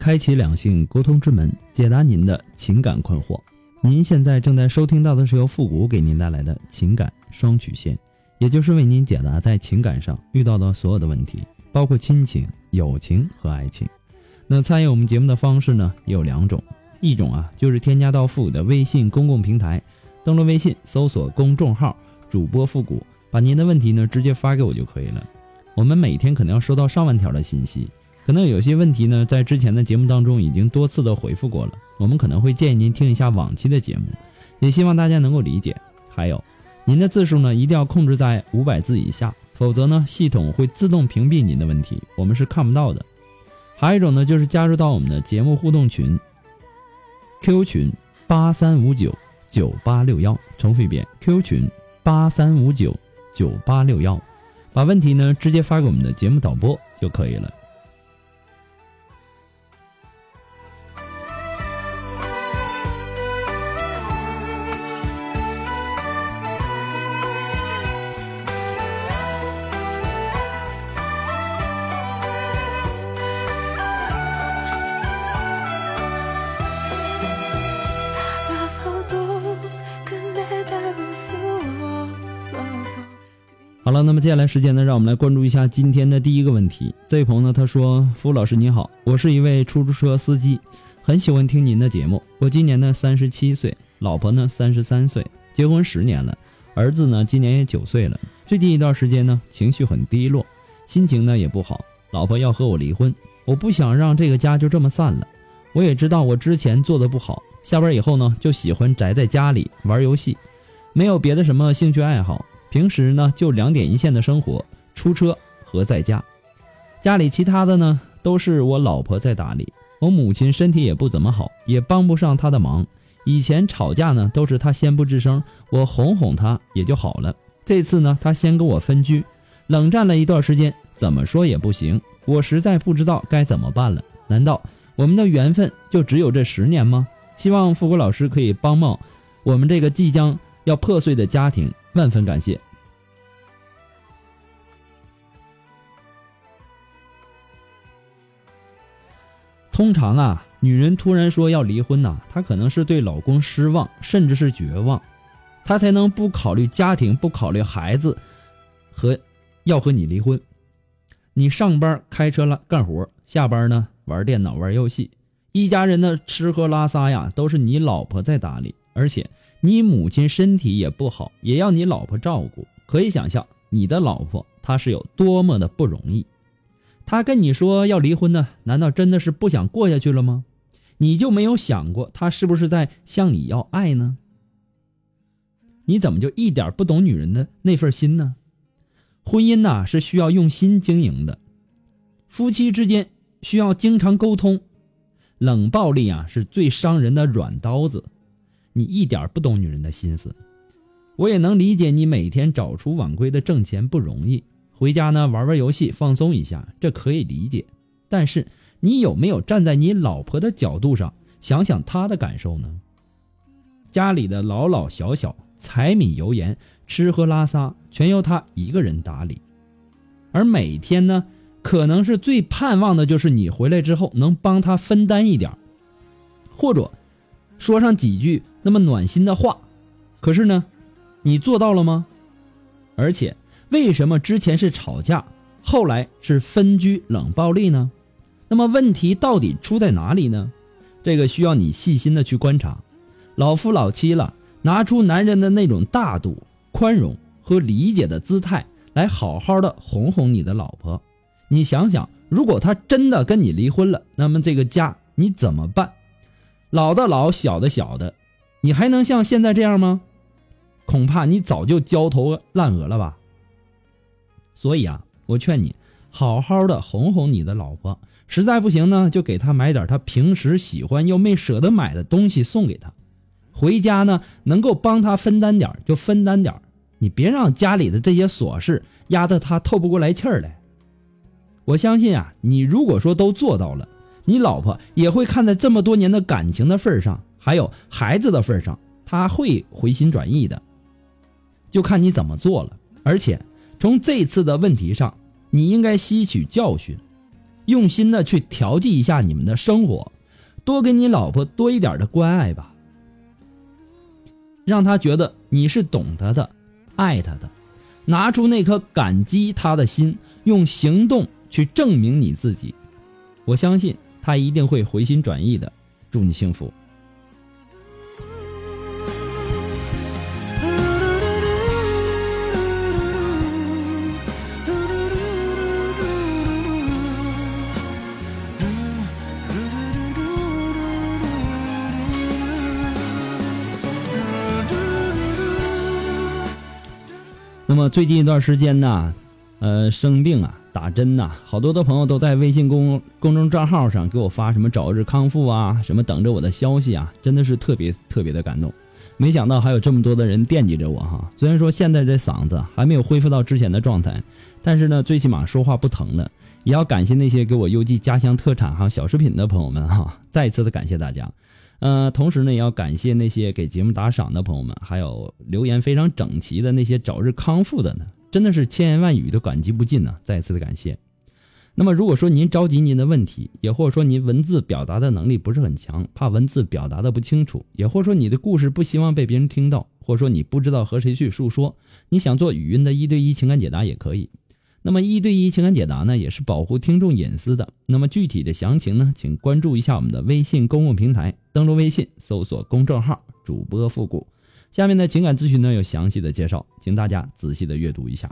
开启两性沟通之门，解答您的情感困惑。您现在正在收听到的是由复古给您带来的情感双曲线，也就是为您解答在情感上遇到的所有的问题，包括亲情、友情和爱情。那参与我们节目的方式呢，也有两种，一种啊就是添加到复古的微信公共平台，登录微信搜索公众号主播复古，把您的问题呢直接发给我就可以了。我们每天可能要收到上万条的信息。可能有些问题呢，在之前的节目当中已经多次的回复过了，我们可能会建议您听一下往期的节目，也希望大家能够理解。还有，您的字数呢一定要控制在五百字以下，否则呢系统会自动屏蔽您的问题，我们是看不到的。还有一种呢，就是加入到我们的节目互动群，Q 群八三五九九八六幺，重复一遍，Q 群八三五九九八六幺，把问题呢直接发给我们的节目导播就可以了。好了，那么接下来时间呢，让我们来关注一下今天的第一个问题。这位朋友呢，他说：“付老师你好，我是一位出租车司机，很喜欢听您的节目。我今年呢三十七岁，老婆呢三十三岁，结婚十年了，儿子呢今年也九岁了。最近一段时间呢，情绪很低落，心情呢也不好。老婆要和我离婚，我不想让这个家就这么散了。我也知道我之前做的不好，下班以后呢就喜欢宅在家里玩游戏，没有别的什么兴趣爱好。”平时呢，就两点一线的生活，出车和在家，家里其他的呢都是我老婆在打理。我母亲身体也不怎么好，也帮不上她的忙。以前吵架呢，都是她先不吱声，我哄哄她也就好了。这次呢，她先跟我分居，冷战了一段时间，怎么说也不行。我实在不知道该怎么办了。难道我们的缘分就只有这十年吗？希望富国老师可以帮帮我们这个即将要破碎的家庭。万分感谢。通常啊，女人突然说要离婚呐，她可能是对老公失望，甚至是绝望，她才能不考虑家庭，不考虑孩子，和要和你离婚。你上班开车了干活，下班呢玩电脑玩游戏，一家人的吃喝拉撒呀，都是你老婆在打理，而且。你母亲身体也不好，也要你老婆照顾，可以想象你的老婆她是有多么的不容易。她跟你说要离婚呢，难道真的是不想过下去了吗？你就没有想过她是不是在向你要爱呢？你怎么就一点不懂女人的那份心呢？婚姻呐是需要用心经营的，夫妻之间需要经常沟通，冷暴力啊是最伤人的软刀子。你一点不懂女人的心思，我也能理解你每天早出晚归的挣钱不容易，回家呢玩玩游戏放松一下，这可以理解。但是你有没有站在你老婆的角度上想想她的感受呢？家里的老老小小、柴米油盐、吃喝拉撒，全由她一个人打理，而每天呢，可能是最盼望的就是你回来之后能帮她分担一点，或者。说上几句那么暖心的话，可是呢，你做到了吗？而且，为什么之前是吵架，后来是分居冷暴力呢？那么问题到底出在哪里呢？这个需要你细心的去观察。老夫老妻了，拿出男人的那种大度、宽容和理解的姿态，来好好的哄哄你的老婆。你想想，如果他真的跟你离婚了，那么这个家你怎么办？老的老，小的小的，你还能像现在这样吗？恐怕你早就焦头烂额了吧。所以啊，我劝你好好的哄哄你的老婆，实在不行呢，就给她买点她平时喜欢又没舍得买的东西送给她。回家呢，能够帮她分担点就分担点你别让家里的这些琐事压得她透不过来气儿来。我相信啊，你如果说都做到了，你老婆也会看在这么多年的感情的份上，还有孩子的份上，他会回心转意的。就看你怎么做了，而且。从这次的问题上，你应该吸取教训，用心的去调剂一下你们的生活，多给你老婆多一点的关爱吧，让她觉得你是懂她的，爱她的，拿出那颗感激她的心，用行动去证明你自己，我相信她一定会回心转意的。祝你幸福。那么最近一段时间呢，呃，生病啊，打针呐，好多的朋友都在微信公公众账号上给我发什么早日康复啊，什么等着我的消息啊，真的是特别特别的感动。没想到还有这么多的人惦记着我哈。虽然说现在这嗓子还没有恢复到之前的状态，但是呢，最起码说话不疼了。也要感谢那些给我邮寄家乡特产哈小食品的朋友们哈，再一次的感谢大家。呃，同时呢，也要感谢那些给节目打赏的朋友们，还有留言非常整齐的那些早日康复的呢，真的是千言万语都感激不尽呢。再次的感谢。那么，如果说您着急您的问题，也或者说您文字表达的能力不是很强，怕文字表达的不清楚，也或者说你的故事不希望被别人听到，或者说你不知道和谁去诉说，你想做语音的一对一情感解答也可以。那么一对一情感解答呢，也是保护听众隐私的。那么具体的详情呢，请关注一下我们的微信公共平台，登录微信搜索公众号“主播复古”。下面的情感咨询呢有详细的介绍，请大家仔细的阅读一下。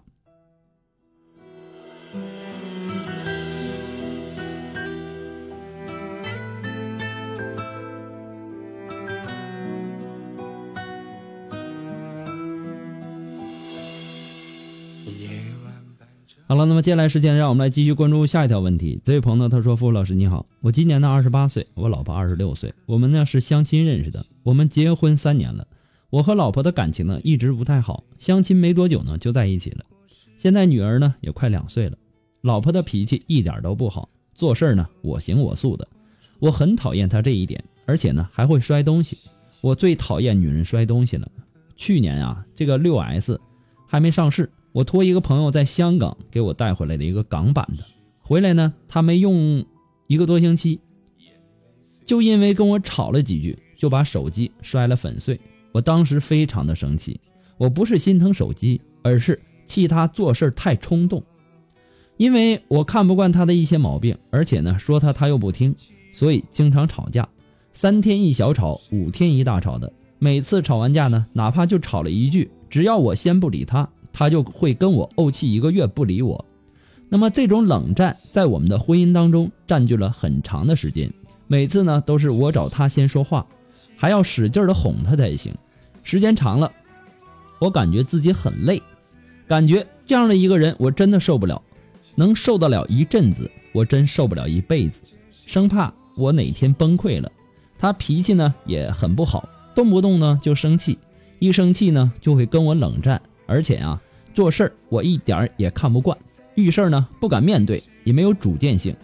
好了，那么接下来时间，让我们来继续关注下一条问题。这位朋友呢，他说：“付老师你好，我今年呢二十八岁，我老婆二十六岁，我们呢是相亲认识的，我们结婚三年了。我和老婆的感情呢一直不太好，相亲没多久呢就在一起了。现在女儿呢也快两岁了，老婆的脾气一点都不好，做事呢我行我素的，我很讨厌她这一点，而且呢还会摔东西。我最讨厌女人摔东西了。去年啊，这个六 S 还没上市。”我托一个朋友在香港给我带回来的一个港版的，回来呢，他没用一个多星期，就因为跟我吵了几句，就把手机摔了粉碎。我当时非常的生气，我不是心疼手机，而是气他做事太冲动。因为我看不惯他的一些毛病，而且呢，说他他又不听，所以经常吵架，三天一小吵，五天一大吵的。每次吵完架呢，哪怕就吵了一句，只要我先不理他。他就会跟我怄气一个月不理我，那么这种冷战在我们的婚姻当中占据了很长的时间。每次呢都是我找他先说话，还要使劲的哄他才行。时间长了，我感觉自己很累，感觉这样的一个人我真的受不了。能受得了一阵子，我真受不了一辈子。生怕我哪天崩溃了。他脾气呢也很不好，动不动呢就生气，一生气呢就会跟我冷战，而且啊。做事儿我一点儿也看不惯，遇事儿呢不敢面对，也没有主见性。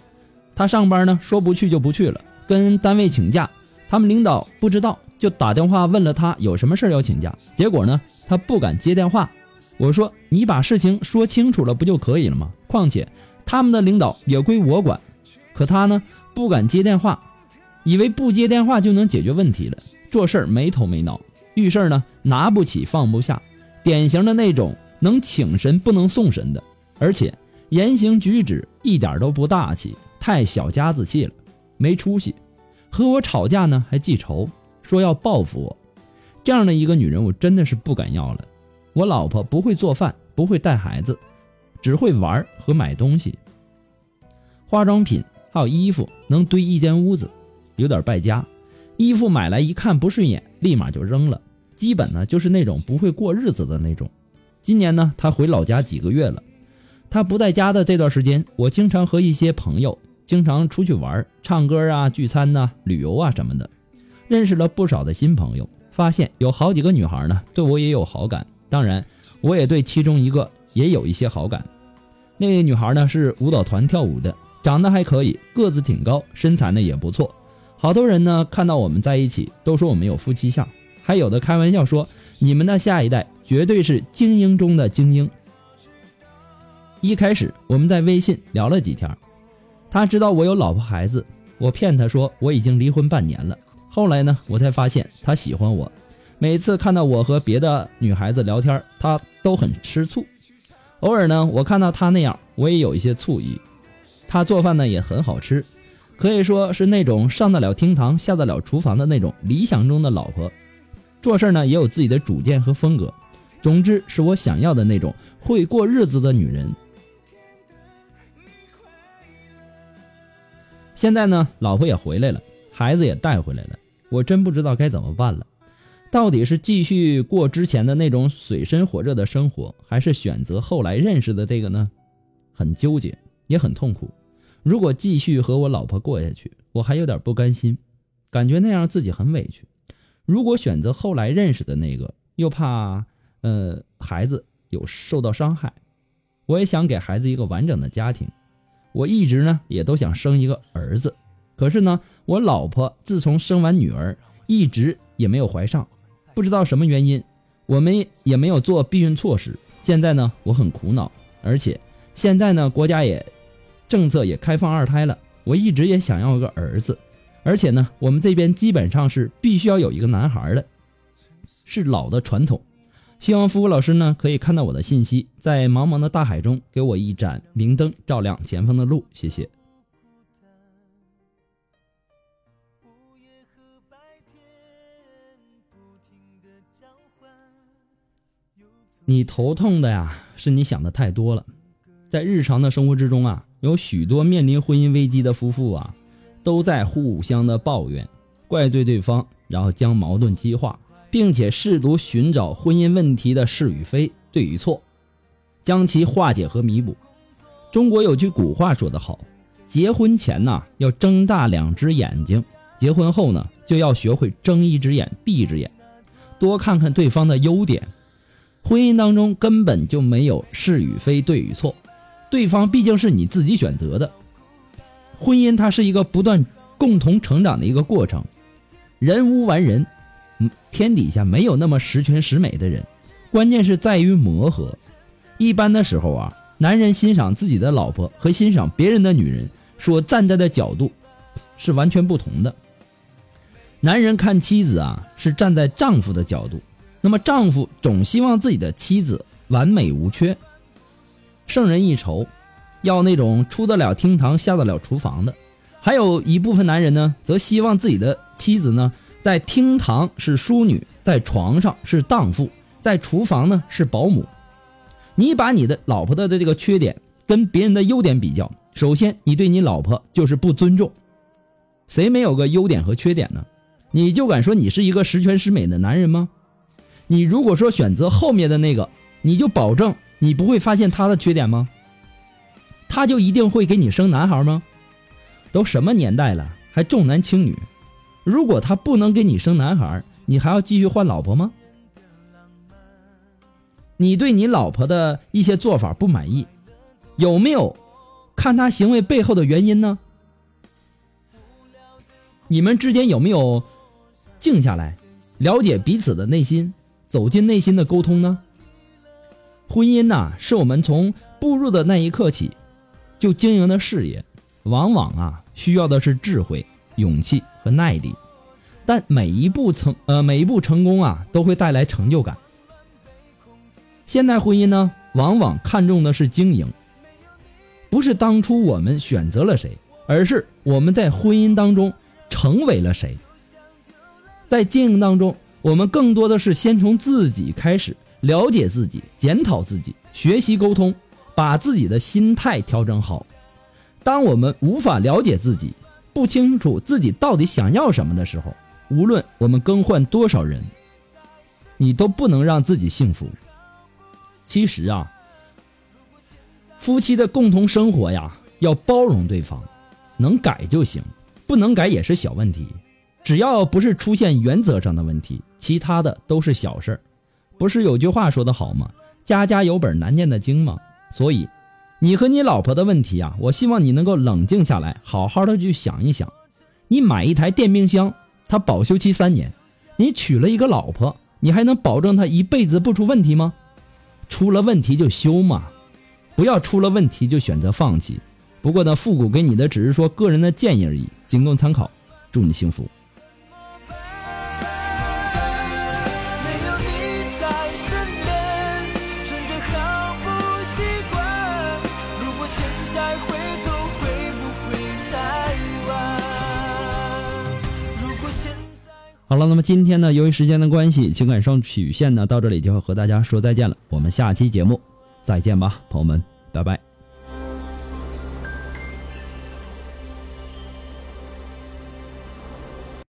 他上班呢说不去就不去了，跟单位请假，他们领导不知道，就打电话问了他有什么事儿要请假。结果呢他不敢接电话。我说你把事情说清楚了不就可以了吗？况且他们的领导也归我管。可他呢不敢接电话，以为不接电话就能解决问题了。做事儿没头没脑，遇事儿呢拿不起放不下，典型的那种。能请神不能送神的，而且言行举止一点都不大气，太小家子气了，没出息。和我吵架呢还记仇，说要报复我。这样的一个女人，我真的是不敢要了。我老婆不会做饭，不会带孩子，只会玩和买东西。化妆品还有衣服能堆一间屋子，有点败家。衣服买来一看不顺眼，立马就扔了。基本呢就是那种不会过日子的那种。今年呢，他回老家几个月了，他不在家的这段时间，我经常和一些朋友经常出去玩、唱歌啊、聚餐呐、旅游啊什么的，认识了不少的新朋友。发现有好几个女孩呢，对我也有好感。当然，我也对其中一个也有一些好感。那个女孩呢是舞蹈团跳舞的，长得还可以，个子挺高，身材呢也不错。好多人呢看到我们在一起，都说我们有夫妻相，还有的开玩笑说你们的下一代绝对是精英中的精英。一开始我们在微信聊了几天，他知道我有老婆孩子，我骗他说我已经离婚半年了。后来呢，我才发现他喜欢我。每次看到我和别的女孩子聊天，他都很吃醋。偶尔呢，我看到他那样，我也有一些醋意。他做饭呢也很好吃，可以说是那种上得了厅堂、下得了厨房的那种理想中的老婆。做事呢也有自己的主见和风格。总之，是我想要的那种会过日子的女人。现在呢，老婆也回来了，孩子也带回来了。我真不知道该怎么办了，到底是继续过之前的那种水深火热的生活，还是选择后来认识的这个呢？很纠结，也很痛苦。如果继续和我老婆过下去，我还有点不甘心，感觉那样自己很委屈；如果选择后来认识的那个，又怕呃孩子有受到伤害。我也想给孩子一个完整的家庭，我一直呢也都想生一个儿子。可是呢，我老婆自从生完女儿，一直也没有怀上，不知道什么原因，我们也没有做避孕措施。现在呢，我很苦恼，而且现在呢，国家也政策也开放二胎了，我一直也想要一个儿子，而且呢，我们这边基本上是必须要有一个男孩的，是老的传统。希望服务老师呢可以看到我的信息，在茫茫的大海中给我一盏明灯，照亮前方的路。谢谢。你头痛的呀，是你想的太多了。在日常的生活之中啊，有许多面临婚姻危机的夫妇啊，都在互相的抱怨、怪罪对方，然后将矛盾激化，并且试图寻找婚姻问题的是与非、对与错，将其化解和弥补。中国有句古话说得好：“结婚前呢要睁大两只眼睛，结婚后呢就要学会睁一只眼闭一只眼，多看看对方的优点。”婚姻当中根本就没有是与非、对与错，对方毕竟是你自己选择的。婚姻它是一个不断共同成长的一个过程，人无完人，天底下没有那么十全十美的人，关键是在于磨合。一般的时候啊，男人欣赏自己的老婆和欣赏别人的女人所站在的角度是完全不同的。男人看妻子啊，是站在丈夫的角度。那么，丈夫总希望自己的妻子完美无缺、胜人一筹，要那种出得了厅堂、下得了厨房的。还有一部分男人呢，则希望自己的妻子呢，在厅堂是淑女，在床上是荡妇，在厨房呢是保姆。你把你的老婆的这个缺点跟别人的优点比较，首先你对你老婆就是不尊重。谁没有个优点和缺点呢？你就敢说你是一个十全十美的男人吗？你如果说选择后面的那个，你就保证你不会发现他的缺点吗？他就一定会给你生男孩吗？都什么年代了，还重男轻女？如果他不能给你生男孩，你还要继续换老婆吗？你对你老婆的一些做法不满意，有没有看他行为背后的原因呢？你们之间有没有静下来了解彼此的内心？走进内心的沟通呢？婚姻呐，是我们从步入的那一刻起就经营的事业，往往啊需要的是智慧、勇气和耐力。但每一步成呃每一步成功啊，都会带来成就感。现代婚姻呢，往往看重的是经营，不是当初我们选择了谁，而是我们在婚姻当中成为了谁。在经营当中。我们更多的是先从自己开始了解自己，检讨自己，学习沟通，把自己的心态调整好。当我们无法了解自己，不清楚自己到底想要什么的时候，无论我们更换多少人，你都不能让自己幸福。其实啊，夫妻的共同生活呀，要包容对方，能改就行，不能改也是小问题。只要不是出现原则上的问题，其他的都是小事儿。不是有句话说得好吗？家家有本难念的经吗？所以，你和你老婆的问题啊，我希望你能够冷静下来，好好的去想一想。你买一台电冰箱，它保修期三年；你娶了一个老婆，你还能保证她一辈子不出问题吗？出了问题就修嘛，不要出了问题就选择放弃。不过呢，复古给你的只是说个人的建议而已，仅供参考。祝你幸福。好了，那么今天呢，由于时间的关系，情感双曲线呢到这里就要和大家说再见了。我们下期节目再见吧，朋友们，拜拜。